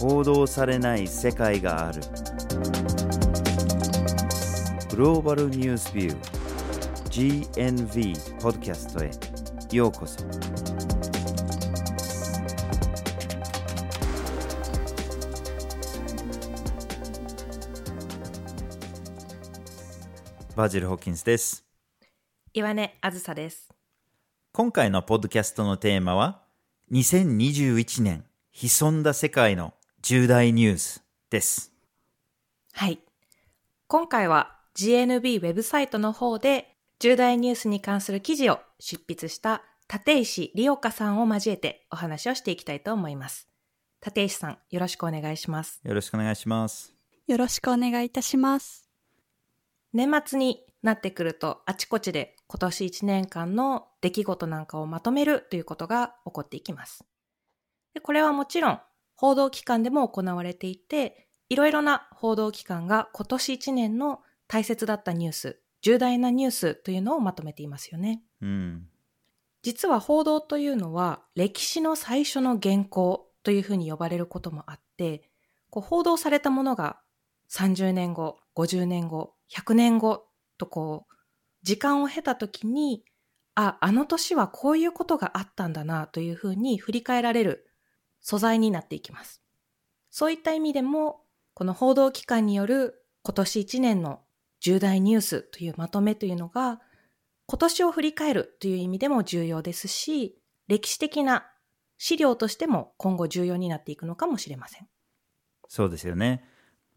報道されない世界がある。グローバルニュースビュー GNV ポッドキャストへ。ようこそ。バジル・ホッキンスです。岩根あずさです。今回のポッドキャストのテーマは2021年潜んだ世界の重大ニュースですはい。今回は GNB ウェブサイトの方で重大ニュースに関する記事を執筆した立石理岡さんを交えてお話をしていきたいと思います。立石さん、よろしくお願いします。よろしくお願いしますよろしくお願いいたします。年末になってくるとあちこちで今年1年間の出来事なんかをまとめるということが起こっていきます。でこれはもちろん報道機関でも行われていて、いろいろな報道機関が今年1年の大切だったニュース、重大なニュースというのをまとめていますよね。うん実は報道というのは歴史の最初の原稿というふうに呼ばれることもあって、こう報道されたものが30年後、50年後、100年後とこう、時間を経た時に、あ、あの年はこういうことがあったんだなというふうに振り返られる素材になっていきます。そういった意味でも、この報道機関による今年1年の重大ニュースというまとめというのが、今年を振り返るという意味でも重要ですし、歴史的な資料としても今後重要になっていくのかもしれません。そうですよね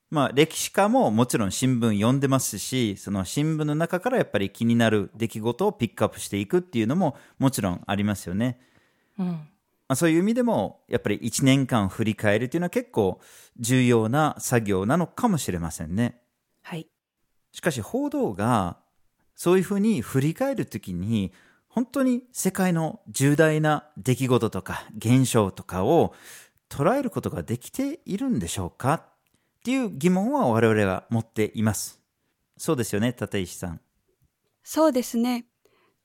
まあ歴史家ももちろん新聞読んでますしその新聞の中からやっぱり気になる出来事をピックアップしていくっていうのももちろんありますよねうん。まあ、そういう意味でもやっぱり1年間振り返るというのは結構重要な作業なのかもしれませんね。はい。しかし報道がそういうふうに振り返るときに本当に世界の重大な出来事とか現象とかを捉えることができているんでしょうかっていう疑問は我々が持っています。そうですよね、立石さん。そうですね。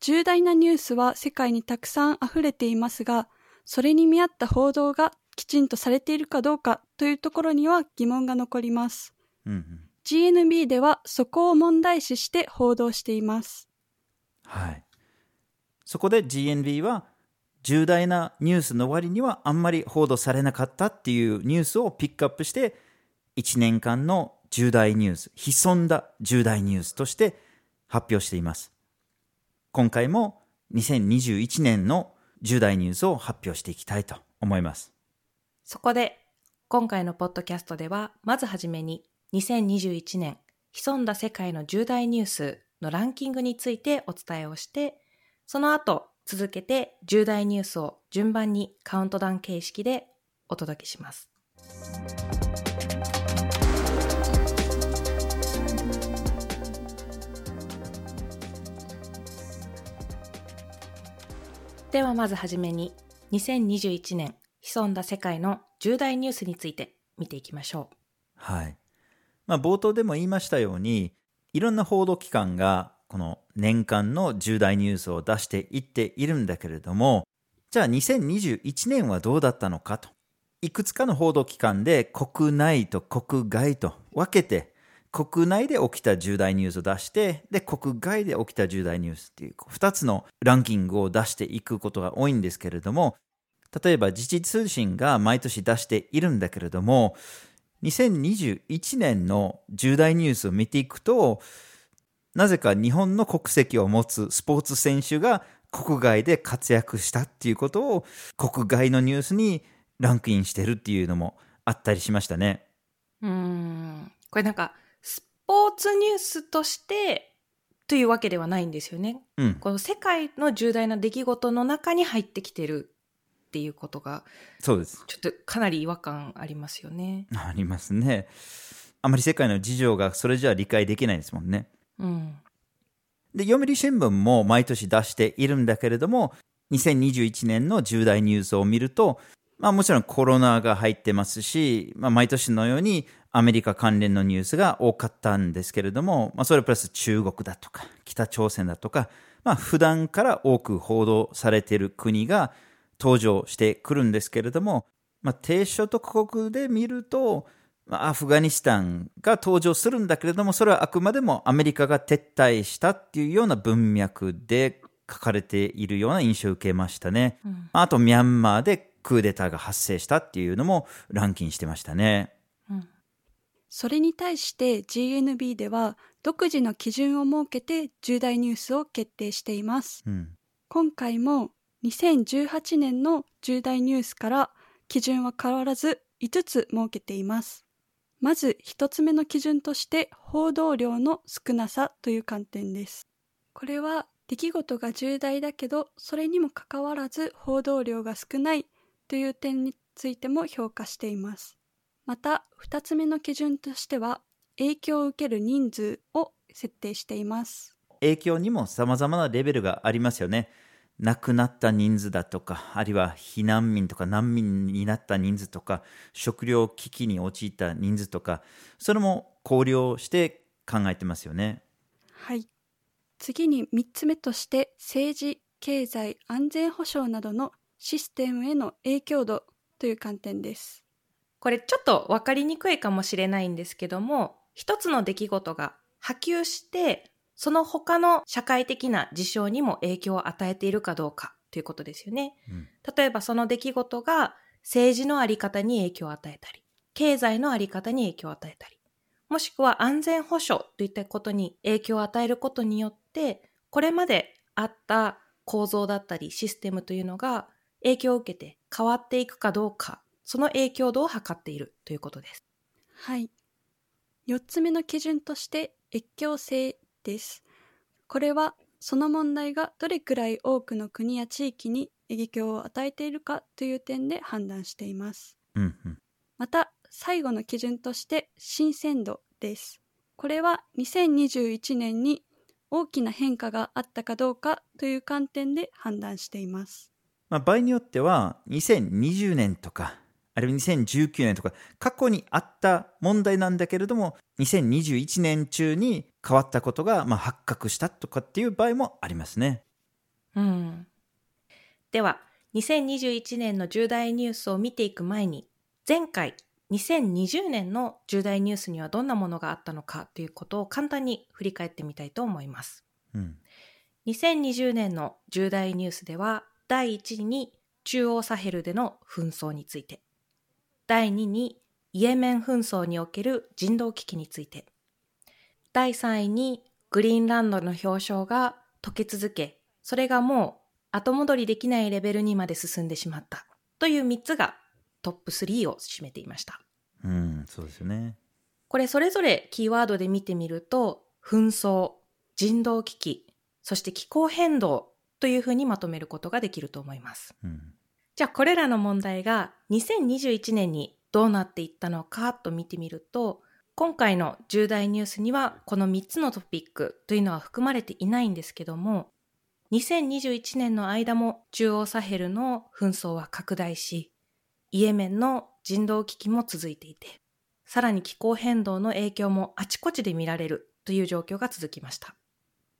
重大なニュースは世界にたくさん溢れていますが、それに見合った報道がきちんとされているかどうかというところには疑問が残ります。うんうん、GNB ではそこを問題視して報道しています。はい。そこで GNB は重大なニュースの割にはあんまり報道されなかったっていうニュースをピックアップして1年間の重大ニュース、潜んだ重大ニュースとして発表しています。今回も2021年の重大ニュースを発表していきたいと思います。そこで、今回のポッドキャストでは、まずはじめに、2021年、潜んだ世界の重大ニュースのランキングについてお伝えをして、その後、続けて重大ニュースを順番にカウントダウン形式でお届けします。ではまずはじめに2021年潜んだ世界の重大ニュースについて見ていきましょう。はい。まあ、冒頭でも言いましたように、いろんな報道機関がこの年間の重大ニュースを出していっているんだけれども、じゃあ2021年はどうだったのかと。いくつかの報道機関で国内と国外と分けて、国内で起きた重大ニュースを出して、で、国外で起きた重大ニュースっていう、二つのランキングを出していくことが多いんですけれども、例えば時事通信が毎年出しているんだけれども、2021年の重大ニュースを見ていくと、なぜか日本の国籍を持つスポーツ選手が国外で活躍したっていうことを国外のニュースにランクインしてるっていうのもあったりしましたね。うん。これなんか、スポーツニュースとしてというわけではないんですよね。うん。この世界の重大な出来事の中に入ってきてるっていうことが、そうです。ちょっとかなり違和感ありますよね。ありますね。あまり世界の事情がそれじゃ理解できないですもんね。うん。で、読売新聞も毎年出しているんだけれども、2021年の重大ニュースを見ると、まあもちろんコロナが入ってますし、まあ毎年のようにアメリカ関連のニュースが多かったんですけれども、まあそれプラス中国だとか、北朝鮮だとか、まあ普段から多く報道されている国が登場してくるんですけれども、まあ、低所得国で見ると、まあアフガニスタンが登場するんだけれども、それはあくまでもアメリカが撤退したっていうような文脈で書かれているような印象を受けましたね。うんあと、ミャンマーでクーデターが発生したっていうのもランキンしてましたね。うんそれに対して GNB では独自の基準を設けて重大ニュースを決定しています。うん。今回も2018年の重大ニュースから基準は変わらず5つ設けています。まず1つ目の基準として報道量の少なさという観点です。これは出来事が重大だけどそれにもかかわらず報道量が少ないという点についても評価しています。また2つ目の基準としては影響を受ける人数を設定しています。影響にも様々なレベルがありますよね。亡くなった人数だとか、あるいは避難民とか難民になった人数とか、食料危機に陥った人数とか、それも考慮して考えてますよね。はい。次に3つ目として政治、経済、安全保障などのシステムへの影響度という観点です。これちょっと分かりにくいかもしれないんですけども、一つの出来事が波及して、その他の社会的な事象にも影響を与えているかどうかということですよね。うん例えばその出来事が政治のあり方に影響を与えたり、経済のあり方に影響を与えたり、もしくは安全保障といったことに影響を与えることによって、これまであった構造だったりシステムというのが影響を受けて変わっていくかどうか、その影響度を測っているということです。はい。4つ目の基準として越境性です。これはその問題がどれくらい多くの国や地域に影響を与えているかという点で判断しています。うんうんまた最後の基準として新鮮度です。これは2021年に大きな変化があったかどうかという観点で判断しています。まあ、場合によっては、2020年とか、あるいは2019年とか、過去にあった問題なんだけれども、2021年中に変わったことが、まあ、発覚したとかっていう場合もありますね。うん。では、2021年の重大ニュースを見ていく前に、前回、2020年の重大ニュースにはどんなものがあったのかということを簡単に振り返ってみたいと思います。うん。2020年の重大ニュースでは、第1位に中央サヘルでの紛争について、第2位にイエメン紛争における人道危機について、第3位にグリーンランドの表彰が溶け続け、それがもう後戻りできないレベルにまで進んでしまったという3つがトップ3を占めていました。うん、そうですよね。これそれぞれキーワードで見てみると、紛争、人道危機、そして気候変動というふうにまとめることができると思います。うん。じゃあこれらの問題が2021年にどうなっていったのかと見てみると、今回の重大ニュースにはこの3つのトピックというのは含まれていないんですけども、2021年の間も中央サヘルの紛争は拡大し、イエメンの人道危機も続いていて、さらに気候変動の影響もあちこちで見られるという状況が続きました。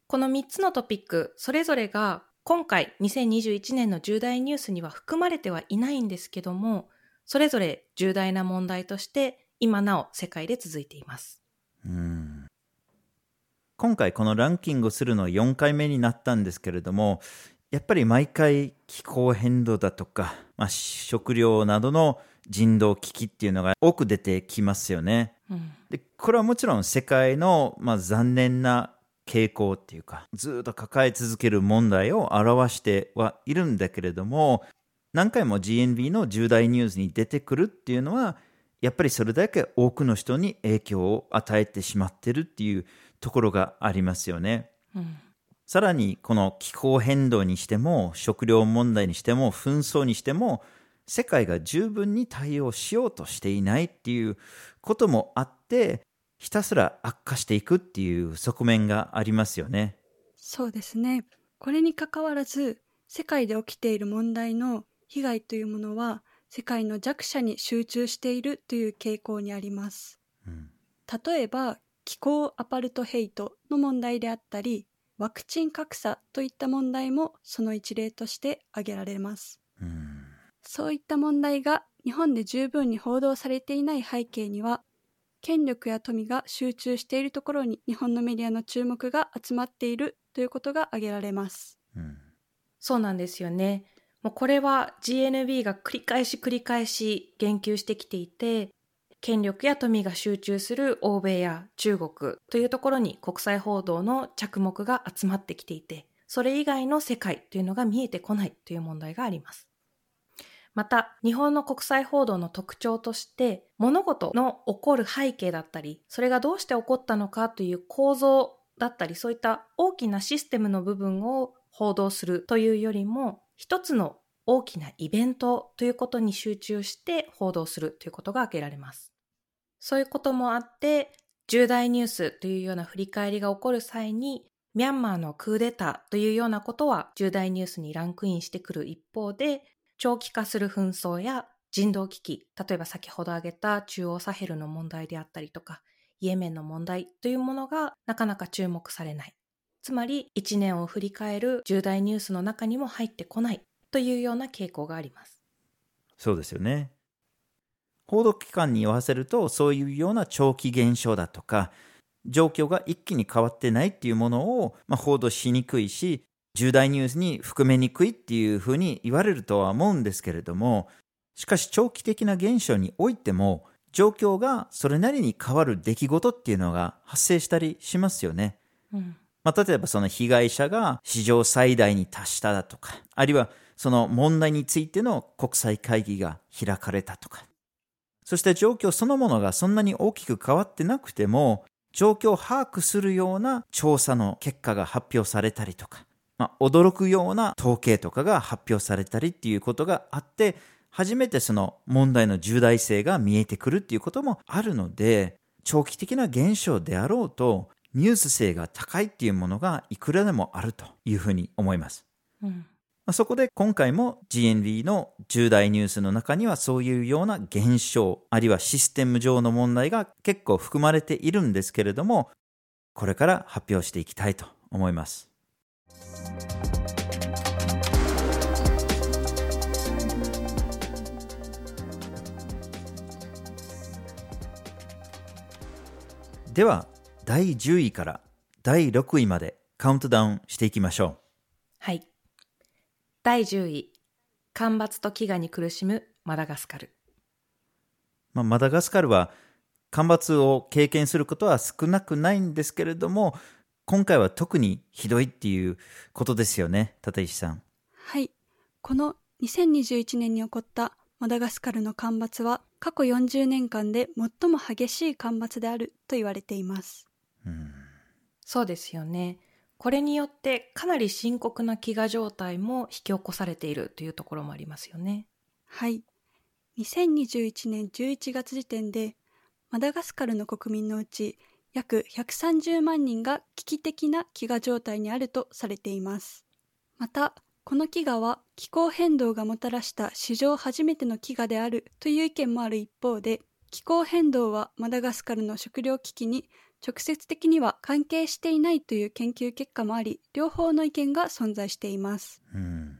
この3つのトピック、それぞれが今回2021年の重大ニュースには含まれてはいないんですけども、それぞれ重大な問題として今なお世界で続いています。うん今回このランキングをするのは4回目になったんですけれども、やっぱり毎回気候変動だとか、まあ、食料などの人道危機っていうのが多く出てきますよね。うんでこれはもちろん世界の、まあ、残念な傾向っていうかずっと抱え続ける問題を表してはいるんだけれども何回も GNB の重大ニュースに出てくるっていうのはやっぱりそれだけ多くの人に影響を与えてしまってるっていうところがありますよね。うんさらにこの気候変動にしても食料問題にしても紛争にしても世界が十分に対応しようとしていないっていうこともあってひたすら悪化していくっていう側面がありますよね。そうですね。これにかかわらず、世界で起きている問題の被害というものは、世界の弱者に集中しているという傾向にあります。うん例えば、気候アパルトヘイトの問題であったり、ワクチン格差といった問題もその一例として挙げられます。うんそういった問題が日本で十分に報道されていない背景には、権力や富が集中しているところに日本のメディアの注目が集まっているということが挙げられます。うんそうなんですよね。もうこれは GNB が繰り返し繰り返し言及してきていて、権力や富が集中する欧米や中国というところに国際報道の着目が集まってきていて、それ以外の世界というのが見えてこないという問題があります。また、日本の国際報道の特徴として、物事の起こる背景だったり、それがどうして起こったのかという構造だったり、そういった大きなシステムの部分を報道するというよりも、一つの大きなイベントということに集中して報道するということが挙げられます。そういうこともあって、重大ニュースというような振り返りが起こる際に、ミャンマーのクーデターというようなことは重大ニュースにランクインしてくる一方で、長期化する紛争や人道危機、例えば先ほど挙げた中央サヘルの問題であったりとか、イエメンの問題というものがなかなか注目されない。つまり、一年を振り返る重大ニュースの中にも入ってこないというような傾向があります。そうですよね。報道機関に言わせると、そういうような長期現象だとか、状況が一気に変わってないっていうものを、まあ、報道しにくいし、重大ニュースに含めにくいっていうふうに言われるとは思うんですけれども、しかし長期的な現象においても、状況がそれなりに変わる出来事っていうのが発生したりしますよね。うん。まあ、例えばその被害者が史上最大に達しただとか、あるいはその問題についての国際会議が開かれたとか、そして状況そのものがそんなに大きく変わってなくても、状況を把握するような調査の結果が発表されたりとか、まあ、驚くような統計とかが発表されたりっていうことがあって、初めてその問題の重大性が見えてくるっていうこともあるので、長期的な現象であろうと、ニュース性が高いっていうものがいくらでもあるというふうに思います。うん。まあそこで今回も GND の重大ニュースの中にはそういうような現象、あるいはシステム上の問題が結構含まれているんですけれども、これから発表していきたいと思います。では、第10位から第6位までカウントダウンしていきましょう。はい。第10位。干ばつと飢餓に苦しむマダガスカル。まあ、マダガスカルは干ばつを経験することは少なくないんですけれども、今回は特にひどいっていうことですよね、立石さん。はい。この2021年に起こったマダガスカルの干ばつは過去40年間で最も激しい干ばつであると言われています。うん、そうですよね。これによってかなり深刻な飢餓状態も引き起こされているというところもありますよね。はい。2021年11月時点でマダガスカルの国民のうち約130万人が危機的な飢餓状態にあるとされています。また、この飢餓は気候変動がもたらした史上初めての飢餓であるという意見もある一方で、気候変動はマダガスカルの食糧危機に直接的には関係していないという研究結果もあり、両方の意見が存在しています。うん、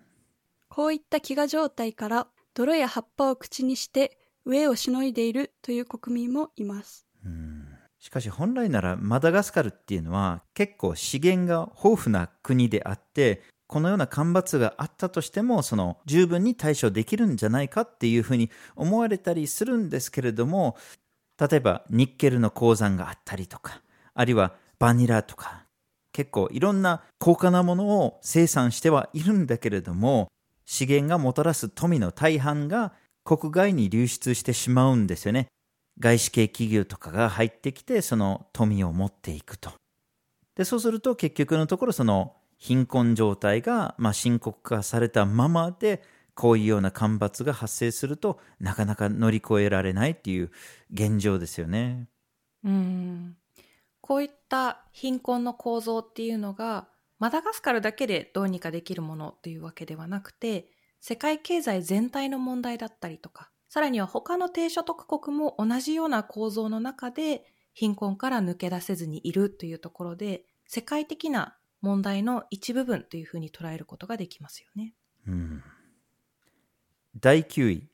こういった飢餓状態から泥や葉っぱを口にして飢えをしのいでいるという国民もいます。しかし本来ならマダガスカルっていうのは結構資源が豊富な国であって、このような干ばつがあったとしても、その十分に対処できるんじゃないかっていうふうに思われたりするんですけれども、例えばニッケルの鉱山があったりとか、あるいはバニラとか、結構いろんな高価なものを生産してはいるんだけれども、資源がもたらす富の大半が国外に流出してしまうんですよね。外資系企業とかが入ってきて、その富を持っていくと。で、そうすると結局のところその貧困状態がまあ深刻化されたままで、こういうような干ばつが発生するとなかなか乗り越えられないっていう現状ですよね。うん。こういった貧困の構造っていうのが、マダガスカルだけでどうにかできるものというわけではなくて、世界経済全体の問題だったりとか、さらには他の低所得国も同じような構造の中で貧困から抜け出せずにいるというところで、世界的な問題の一部分というふうに捉えることができますよね。うん、第9位、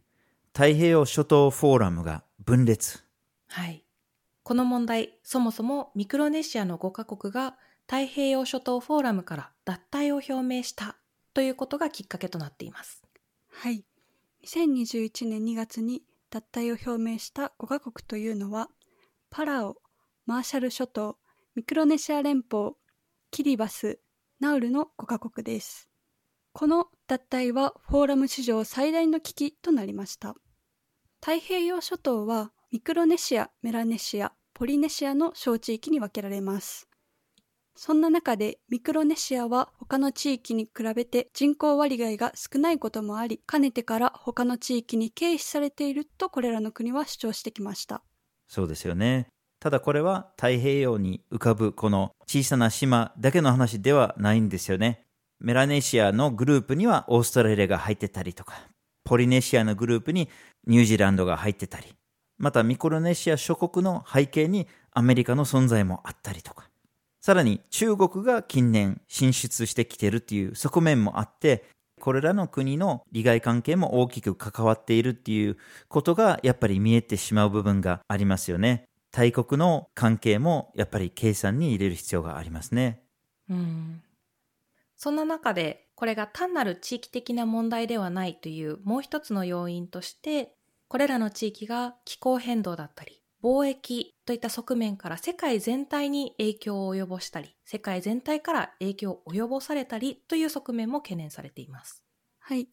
太平洋諸島フォーラムが分裂。はい。この問題、そもそもミクロネシアの5カ国が太平洋諸島フォーラムから脱退を表明したということがきっかけとなっています。はい。2021年2月に脱退を表明した5カ国というのは、パラオ、マーシャル諸島、ミクロネシア連邦、キリバス、ナウルの5カ国です。この脱退はフォーラム史上最大の危機となりました。太平洋諸島はミクロネシア、メラネシア、ポリネシアの小地域に分けられます。そんな中でミクロネシアは他の地域に比べて人口割合が少ないこともあり、かねてから他の地域に軽視されているとこれらの国は主張してきました。そうですよね。ただこれは太平洋に浮かぶこの小さな島だけの話ではないんですよね。メラネシアのグループにはオーストラリアが入ってたりとか、ポリネシアのグループにニュージーランドが入ってたり、またミクロネシア諸国の背景にアメリカの存在もあったりとか、さらに中国が近年進出してきてるっていう側面もあって、これらの国の利害関係も大きく関わっているっていうことがやっぱり見えてしまう部分がありますよね。大国の関係もやっぱり計算に入れる必要がありますね。うん。そんな中で、これが単なる地域的な問題ではないというもう一つの要因として、これらの地域が気候変動だったり、貿易といった側面から世界全体に影響を及ぼしたり、世界全体から影響を及ぼされたりという側面も懸念されています。はい。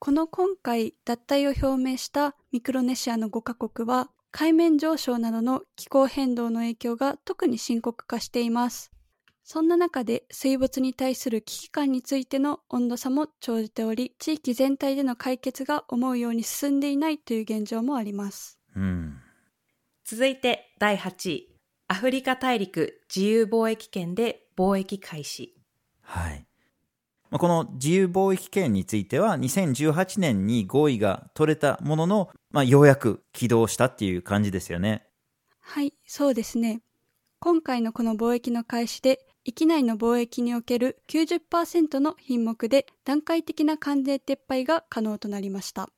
この今回脱退を表明したミクロネシアの5カ国は海面上昇などの気候変動の影響が特に深刻化しています。そんな中で水没に対する危機感についての温度差も生じており、地域全体での解決が思うように進んでいないという現状もあります。うん。続いて第8位。アフリカ大陸自由貿易圏で貿易開始。はい。まあこの自由貿易圏については2018年に合意が取れたものの、まあ、ようやく起動したっていう感じですよね。はい、そうですね。今回のこの貿易の開始で、域内の貿易における90%の品目で段階的な関税撤廃が可能となりました。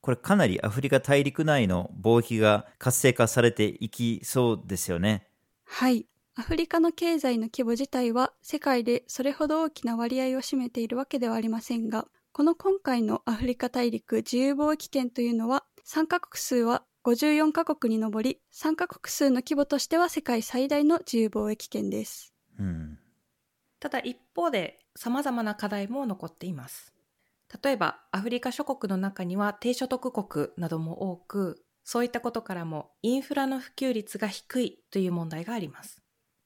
これかなりアフリカ大陸内の貿易が活性化されていきそうですよね。はい。アフリカの経済の規模自体は世界でそれほど大きな割合を占めているわけではありませんが、この今回のアフリカ大陸自由貿易圏というのは、参加国数は54カ国に上り、参加国数の規模としては世界最大の自由貿易圏です。うん。ただ一方で様々な課題も残っています。例えばアフリカ諸国の中には低所得国なども多く、そういったことからもインフラの普及率が低いという問題があります。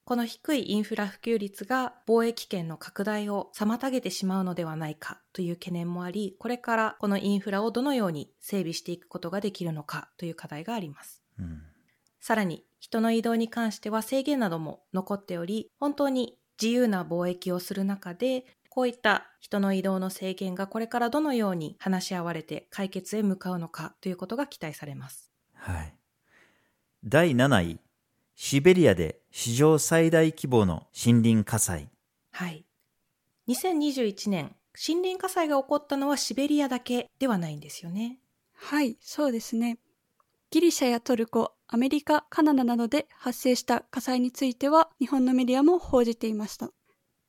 この低いインフラ普及率が貿易圏の拡大を妨げてしまうのではないかという懸念もあり、これからこのインフラをどのように整備していくことができるのかという課題があります。うん。さらに人の移動に関しては制限なども残っており、本当に自由な貿易をする中で、こういった人の移動の制限がこれからどのように話し合われて解決へ向かうのかということが期待されます。はい。第7位。シベリアで史上最大規模の森林火災。はい。2021年、森林火災が起こったのはシベリアだけではないんですよね。はい、そうですね。ギリシャやトルコ、アメリカ、カナダなどで発生した火災については日本のメディアも報じていました。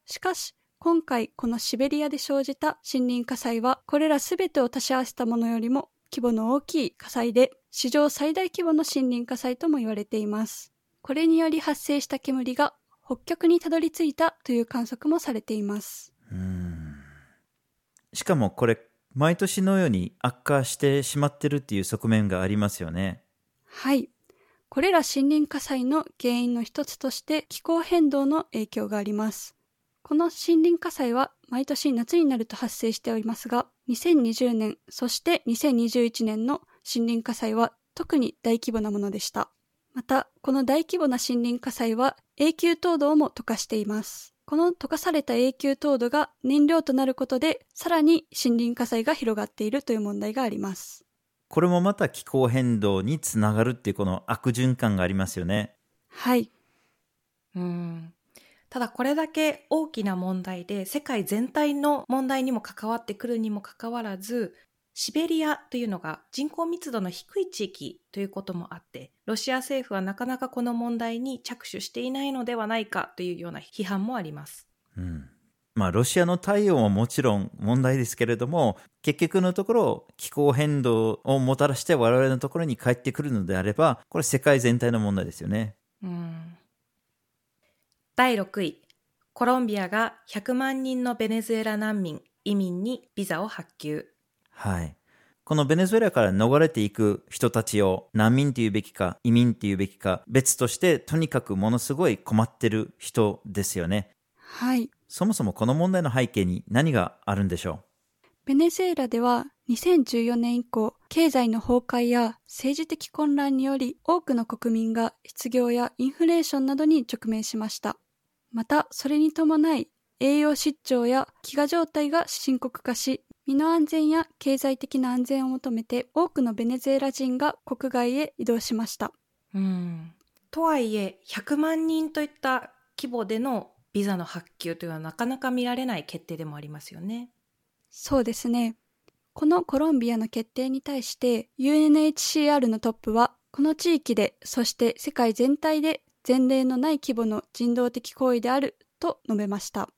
しかし、今回このシベリアで生じた森林火災はこれらすべてを足し合わせたものよりも規模の大きい火災で史上最大規模の森林火災とも言われています。これにより発生した煙が北極にたどり着いたという観測もされています。うん。しかもこれ、毎年のように悪化してしまってるっていう側面がありますよね。はい。これら森林火災の原因の一つとして気候変動の影響があります。この森林火災は毎年夏になると発生しておりますが、2020年、そして2021年の森林火災は特に大規模なものでした。また、この大規模な森林火災は永久凍土をも溶かしています。この溶かされた永久凍土が燃料となることで、さらに森林火災が広がっているという問題があります。これもまた気候変動につながるっていうこの悪循環がありますよね。はい。うん。ただこれだけ大きな問題で世界全体の問題にも関わってくるにもかかわらずシベリアというのが人口密度の低い地域ということもあって、ロシア政府はなかなかこの問題に着手していないのではないかというような批判もあります。うん。まあ、ロシアの対応ももちろん問題ですけれども、結局のところ、気候変動をもたらして我々のところに帰ってくるのであれば、これ世界全体の問題ですよね。うん第6位、コロンビアが100万人のベネズエラ難民、移民にビザを発給。はい。このベネズエラから逃れていく人たちを難民というべきか移民というべきか別としてとにかくものすごい困ってる人ですよね。はい。そもそもこの問題の背景に何があるんでしょベネズエラでは2014年以降、経済の崩壊や政治的混乱により多くの国民が失業やインフレーションなどに直面しました。また、それに伴い栄養失調や飢餓状態が深刻化し、身の安全や経済的な安全を求めて多くのベネズエラ人が国外へ移動しました。うんとはいえ、100万人といった規模でのビザの発給というのはなかなか見られない決定でもありますよね。そうですね。このコロンビアの決定に対して UNHCR のトップはこの地域でそして世界全体で前例のない規模の人道的行為であると述べました。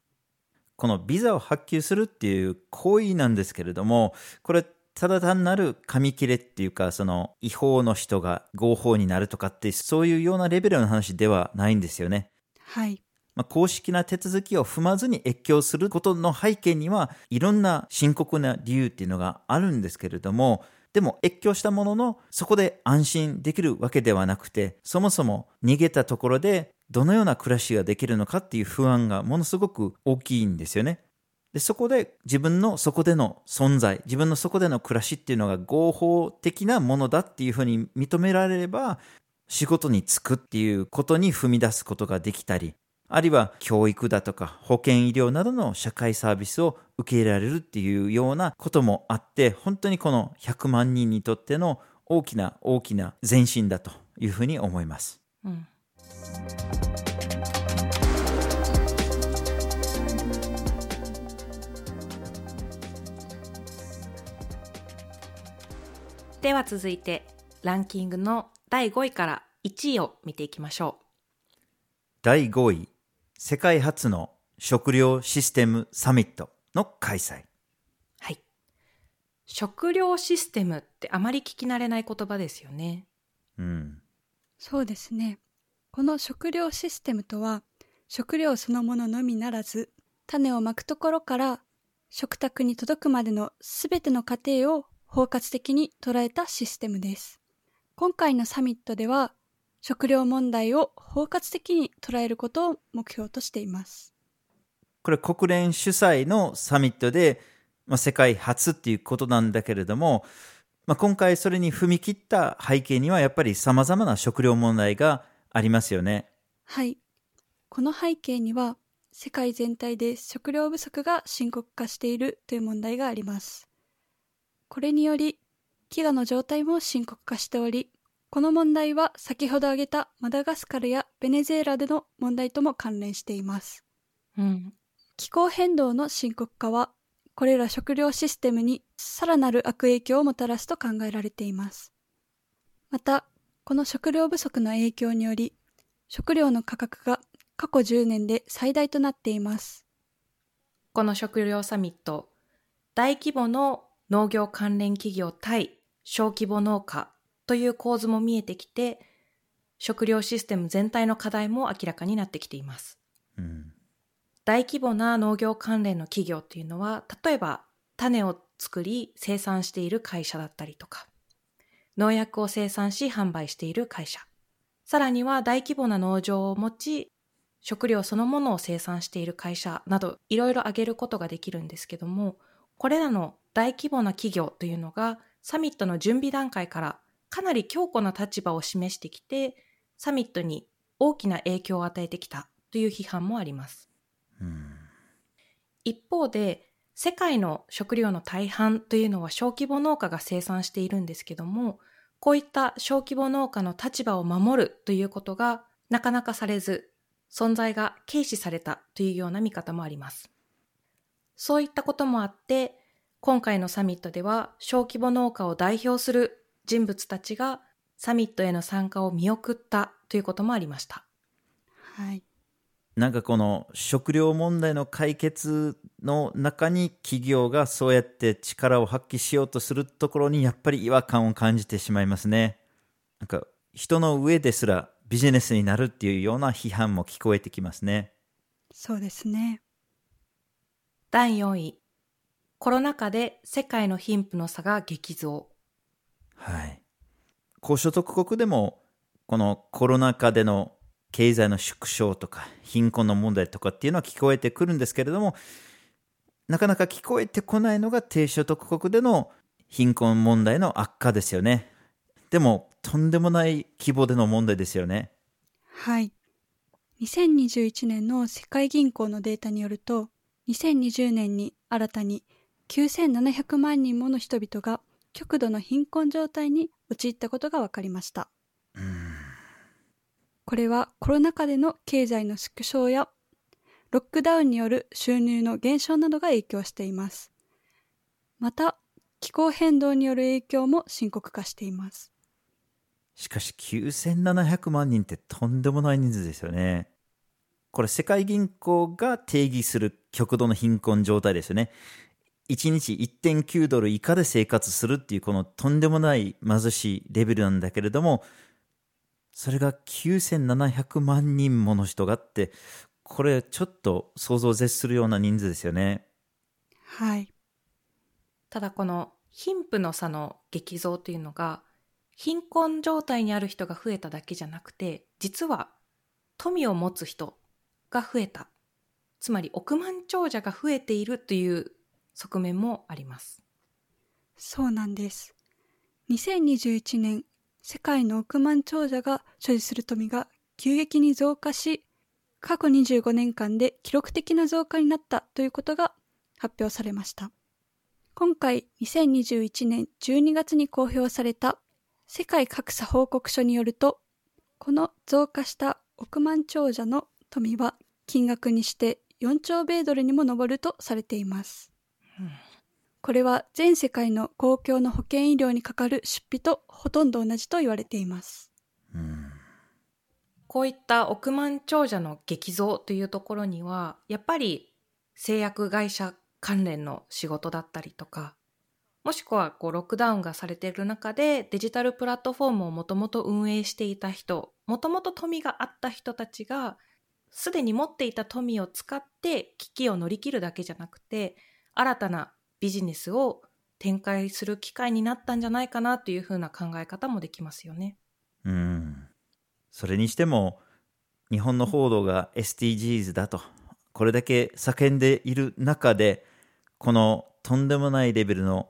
このビザを発給するっていう行為なんですけれども、これただ単なる紙切れっていうか、その違法の人が合法になるとかって、そういうようなレベルの話ではないんですよね。はい。まあ、公式な手続きを踏まずに越境することの背景にはいろんな深刻な理由っていうのがあるんですけれども、でも越境したもののそこで安心できるわけではなくて、そもそも逃げたところでどのような暮らしができるのかっていう不安がものすごく大きいんですよね。でそこで自分のそこでの存在、自分のそこでの暮らしっていうのが合法的なものだっていうふうに認められれば、仕事に就くっていうことに踏み出すことができたり、あるいは教育だとか保健医療などの社会サービスを受け入れられるっていうようなこともあって、本当にこの100万人にとっての大きな大きな前進だというふうに思います。うんでは続いてランキングの第5位から1位を見ていきましょ第5位、世界初の食料システムサミットの開催。う。はい。食料システムってあまり聞き慣れない言葉ですよね。うん。そうですね。この食料システムとは、食料そのもののみならず、種をまくところから食卓に届くまでのすべての過程を包括的に捉えたシステムです。今回のサミットでは、食料問題を包括的に捉えることを目標としています。これ国連主催のサミットで、まあ、世界初っていうことなんだけれども、まあ、今回それに踏み切った背景にはやっぱり様々な食料問題がありますよね。はい。この背景には、世界全体で食料不足が深刻化しているという問題があります。これにより、飢餓の状態も深刻化しており、この問題は先ほど挙げたマダガスカルやベネズエラでの問題とも関連しています。うん。気候変動の深刻化は、これら食料システムにさらなる悪影響をもたらすと考えられています。また、この食料不足の影響により、食料の価格が過去10年で最大となっています。この食料サミット、大規模の農業関連企業対小規模農家という構図も見えてきて、食料システム全体の課題も明らかになってきています。うん。大規模な農業関連の企業っていうのは、例えば種を作り生産している会社だったりとか、農薬を生産し販売している会社、さらには大規模な農場を持ち、食料そのものを生産している会社など、いろいろ挙げることができるんですけども、これらの大規模な企業というのが、サミットの準備段階からかなり強固な立場を示してきて、サミットに大きな影響を与えてきたという批判もあります。うん。一方で世界の食料の大半というのは小規模農家が生産しているんですけどもこういった小規模農家の立場を守るということがなかなかされず存在が軽視されたというような見方もありますそういったこともあって今回のサミットでは小規模農家を代表する人物たちがサミットへの参加を見送ったということもありました。はい。なんかこの食料問題の解決の中に企業がそうやって力を発揮しようとするところにやっぱり違和感を感じてしまいますね。なんか人の上ですらビジネスになるっていうような批判も聞こえてきますね。そうですね。第4位。コロナ禍で世界の貧富の差が激増。はい。高所得国でもこのコロナ禍での経済の縮小とか貧困の問題とかっていうのは聞こえてくるんですけれどもなかなか聞こえてこないのが低所得国での貧困問題の悪化ですよねでもとんでもない規模での問題ですよねはい。2021年の世界銀行のデータによると、2020年に新たに9700万人もの人々が極度の貧困状態に陥ったことが分かりました。これはコロナ禍での経済の縮小やロックダウンによる収入の減少などが影響しています。また、気候変動による影響も深刻化しています。しかし9700万人ってとんでもない人数ですよね。これ世界銀行が定義する極度の貧困状態ですよね。1日1.9ドル以下で生活するっていうこのとんでもない貧しいレベルなんだけれども、それが9700万人もの人がって、これちょっと想像を絶するような人数ですよね。はい。ただこの貧富の差の激増というのが貧困状態にある人が増えただけじゃなくて実は富を持つ人が増えたつまり億万長者が増えているという側面もありますそうなんです。2021年、世界の億万長者が所持する富が急激に増加し、過去25年間で記録的な増加になったということが発表されました。今回、2021年12月に公表された世界格差報告書によると、この増加した億万長者の富は金額にして4兆米ドルにも上るとされています。これは全世界の公共の保健医療にかかる出費とほとんど同じと言われています。こういった億万長者の激増というところにはやっぱり製薬会社関連の仕事だったりとかもしくはこうロックダウンがされている中でデジタルプラットフォームをもともと運営していた人もともと富があった人たちがすでに持っていた富を使って危機を乗り切るだけじゃなくて新たなビジネスを展開する機会になったんじゃないかなというふうな考え方もできますよね。うん。それにしても、日本の報道が SDGs だと、これだけ叫んでいる中で、このとんでもないレベルの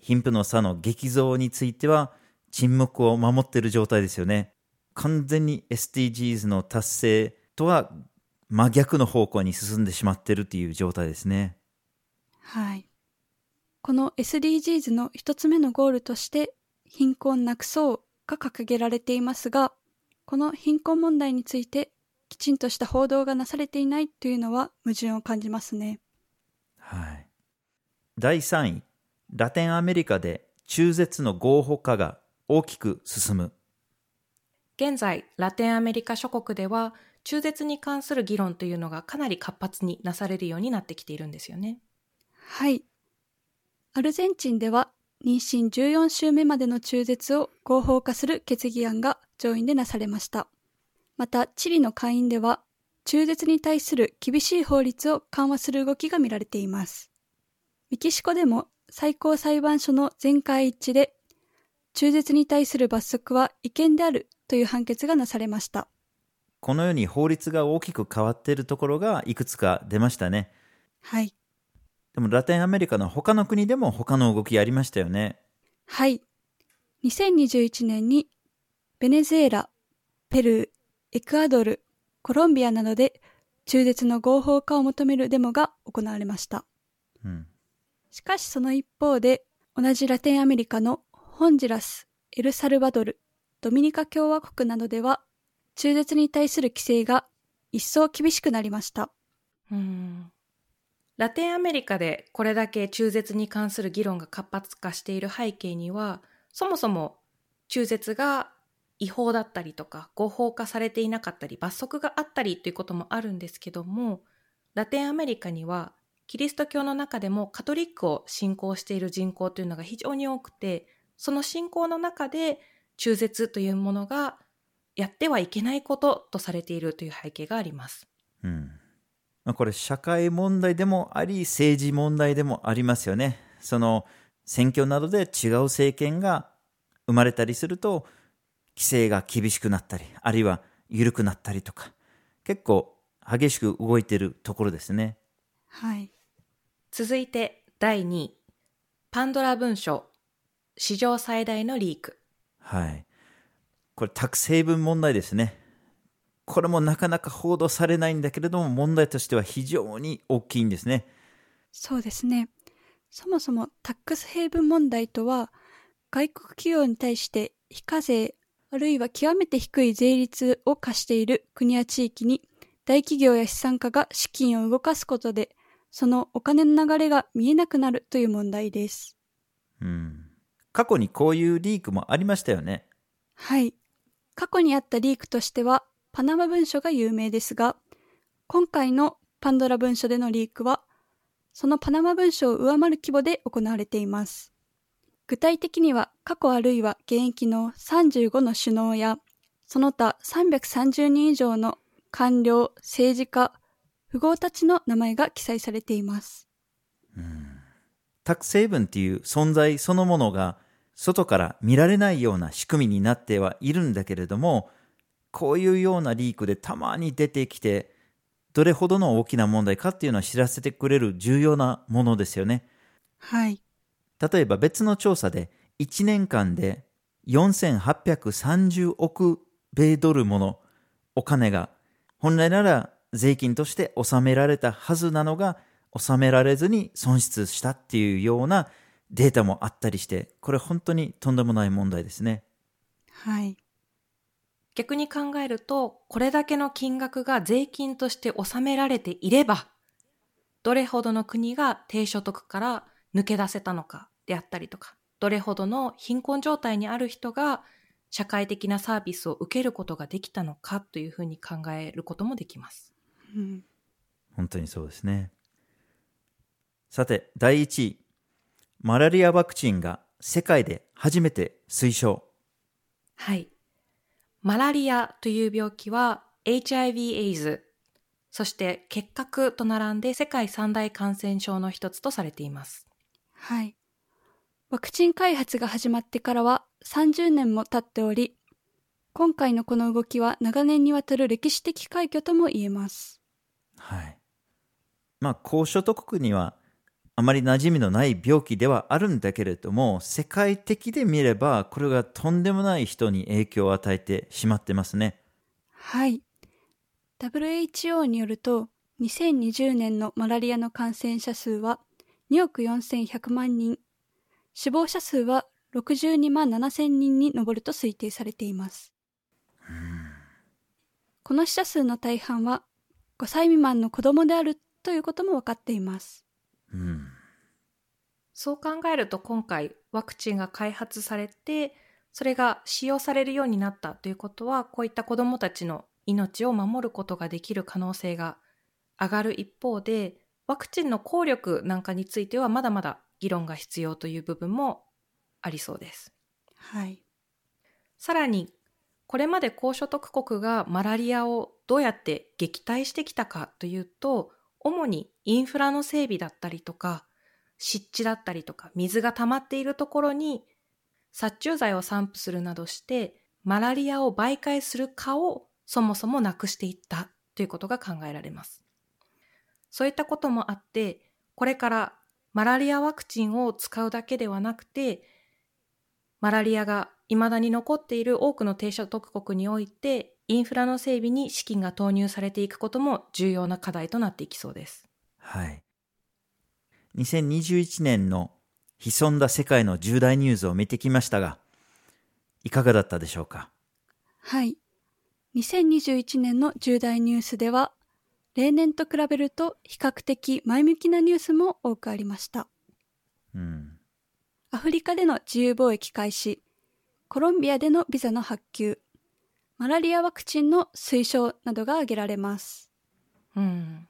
貧富の差の激増については、沈黙を守っている状態ですよね。完全に SDGs の達成とは真逆の方向に進んでしまっているという状態ですね。はい。この SDGs の一つ目のゴールとして、貧困なくそうが掲げられていますが、この貧困問題についてきちんとした報道がなされていないというのは矛盾を感じますね。はい。第3位、ラテンアメリカで中絶の合法化が大きく進む。現在、ラテンアメリカ諸国では、中絶に関する議論というのがかなり活発になされるようになってきているんですよね。はい。アルゼンチンでは妊娠14週目までの中絶を合法化する決議案が上院でなされました。また、チリの下院では中絶に対する厳しい法律を緩和する動きが見られています。メキシコでも最高裁判所の全会一致で中絶に対する罰則は違憲であるという判決がなされました。このように法律が大きく変わっているところがいくつか出ましたね。はい。でもラテンアメリカの他の国でも他の動きありましたよね。はい。2021年にベネズエラ、ペルー、エクアドル、コロンビアなどで中絶の合法化を求めるデモが行われました。うん。しかしその一方で同じラテンアメリカのホンジュラス、エルサルバドル、ドミニカ共和国などでは中絶に対する規制が一層厳しくなりました。うん。ラテンアメリカでこれだけ中絶に関する議論が活発化している背景には、そもそも中絶が違法だったりとか合法化されていなかったり罰則があったりということもあるんですけどもラテンアメリカにはキリスト教の中でもカトリックを信仰している人口というのが非常に多くてその信仰の中で中絶というものがやってはいけないこととされているという背景があります。うんまあ、これ社会問題でもあり政治問題でもありますよね。その選挙などで違う政権が生まれたりすると規制が厳しくなったりあるいは緩くなったりとか結構激しく動いているところですね。はい。続いて第2位パンドラ文書史上最大のリークはい。これ、タク成分問題ですね。これもなかなか報道されないんだけれども、問題としては非常に大きいんですね。そうですね。そもそもタックスヘイブン問題とは、外国企業に対して非課税、あるいは極めて低い税率を課している国や地域に、大企業や資産家が資金を動かすことで、そのお金の流れが見えなくなるという問題です。うん。過去にこういうリークもありましたよね。はい。過去にあったリークとしては、パナマ文書が有名ですが、今回のパンドラ文書でのリークは、そのパナマ文書を上回る規模で行われています。具体的には、過去あるいは現役の35の首脳や、その他330人以上の官僚、政治家、富豪たちの名前が記載されています。タク成分っていう存在そのものが外から見られないような仕組みになってはいるんだけれども、こういうようなリークでたまに出てきて、どれほどの大きな問題かっていうのを知らせてくれる重要なものですよね。はい。例えば別の調査で1年間で4830億米ドルものお金が本来なら税金として納められたはずなのが納められずに損失したっていうようなデータもあったりしてこれ本当にとんでもない問題ですね。はい。逆に考えると、これだけの金額が税金として納められていれば、どれほどの国が低所得から抜け出せたのかであったりとか、どれほどの貧困状態にある人が社会的なサービスを受けることができたのかというふうに考えることもできます。うん、本当にそうですね。さて、第1位。マラリアワクチンが世界で初めて推奨。はい。マラリアという病気は HIV エイズ、そして結核と並んで世界三大感染症の一つとされています。はい。ワクチン開発が始まってからは30年も経っており、今回のこの動きは長年にわたる歴史的快挙とも言えます。はい。まあ、高所得国にはあまり馴染みのない病気ではあるんだけれども、世界的で見れば、これがとんでもない人に影響を与えてしまってますね。はい。WHO によると、2020年のマラリアの感染者数は2億4100万人、死亡者数は62万7000人に上ると推定されています。この死者数の大半は5歳未満の子供であるということも分かっています。うん。そう考えると今回ワクチンが開発されて、それが使用されるようになったということは、こういった子どもたちの命を守ることができる可能性が上がる一方で、ワクチンの効力なんかについてはまだまだ議論が必要という部分もありそうです。はい。さらに、これまで高所得国がマラリアをどうやって撃退してきたかというと、主にインフラの整備だったりとか、湿地だったりとか、水が溜まっているところに殺虫剤を散布するなどして、マラリアを媒介する蚊をそもそもなくしていったということが考えられます。そういったこともあって、これからマラリアワクチンを使うだけではなくて、マラリアが未だに残っている多くの低所得国において、インフラの整備に資金が投入されていくことも重要な課題となっていきそうです。はい。2021年の潜んだ世界の重大ニュースを見てきましたが、いかがだったでしょうか？はい。2021年の重大ニュースでは、例年と比べると比較的前向きなニュースも多くありました。うん。アフリカでの自由貿易開始、コロンビアでのビザの発給、マラリアワクチンの推奨などが挙げられます。うん。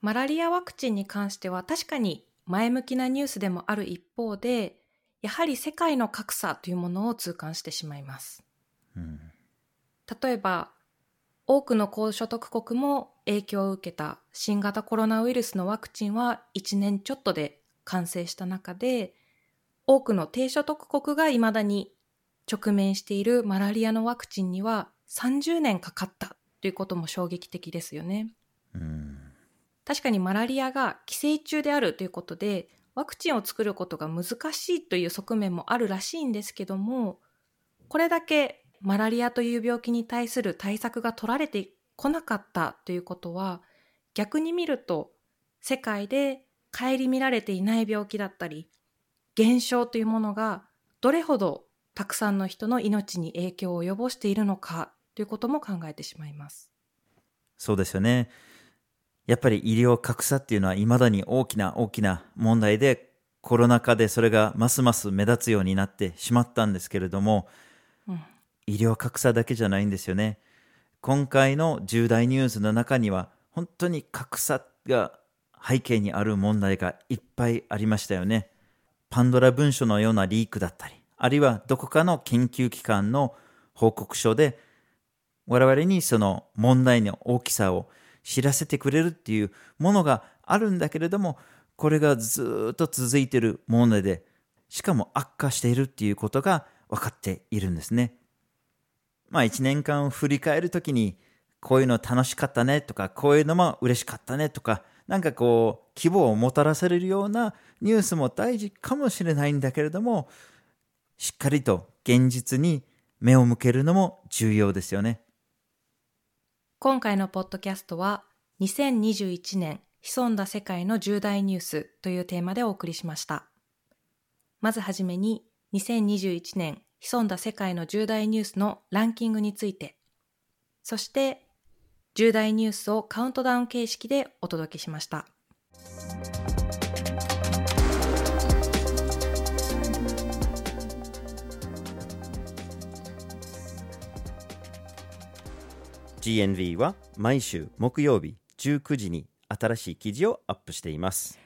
マラリアワクチンに関しては確かに前向きなニュースでもある一方で、やはり世界の格差というものを痛感してしまいます。うん。例えば、多くの高所得国も影響を受けた新型コロナウイルスのワクチンは1年ちょっとで完成した中で、多くの低所得国が未だに直面しているマラリアのワクチンには30年かかったということも衝撃的ですよね。うん。確かにマラリアが寄生虫であるということで、ワクチンを作ることが難しいという側面もあるらしいんですけども、これだけマラリアという病気に対する対策が取られてこなかったということは、逆に見ると世界で顧みられていない病気だったり、現象というものがどれほどたくさんの人の命に影響を及ぼしているのかということも考えてしまいます。そうですよね。やっぱり医療格差っていうのは未だに大きな大きな問題で、コロナ禍でそれがますます目立つようになってしまったんですけれども、うん医療格差だけじゃないんですよね。今回の重大ニュースの中には、本当に格差が背景にある問題がいっぱいありましたよね。パンドラ文書のようなリークだったり、あるいはどこかの研究機関の報告書で、我々にその問題の大きさを知らせてくれるっていうものがあるんだけれども、これがずっと続いている問題で、しかも悪化しているっていうことが分かっているんですね。まあ一年間を振り返るときに、こういうの楽しかったねとか、こういうのも嬉しかったねとか、なんかこう、希望をもたらされるようなニュースも大事かもしれないんだけれども、しっかりと現実に目を向けるのも重要ですよね。今回のポッドキャストは2021年潜んだ世界の重大ニュースというテーマでお送りしました。まずはじめに2021年潜んだ世界の重大ニュースのランキングについて、そして重大ニュースをカウントダウン形式でお届けしました。GNV は毎週木曜日19時に新しい記事をアップしています。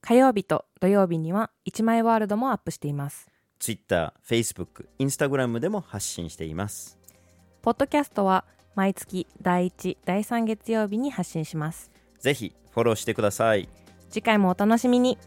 火曜日と土曜日には1枚ワールドもアップしています。Twitter、Facebook、Instagram でも発信しています。ポッドキャストは毎月第1、第3月曜日に発信します。ぜひフォローしてください。次回もお楽しみに。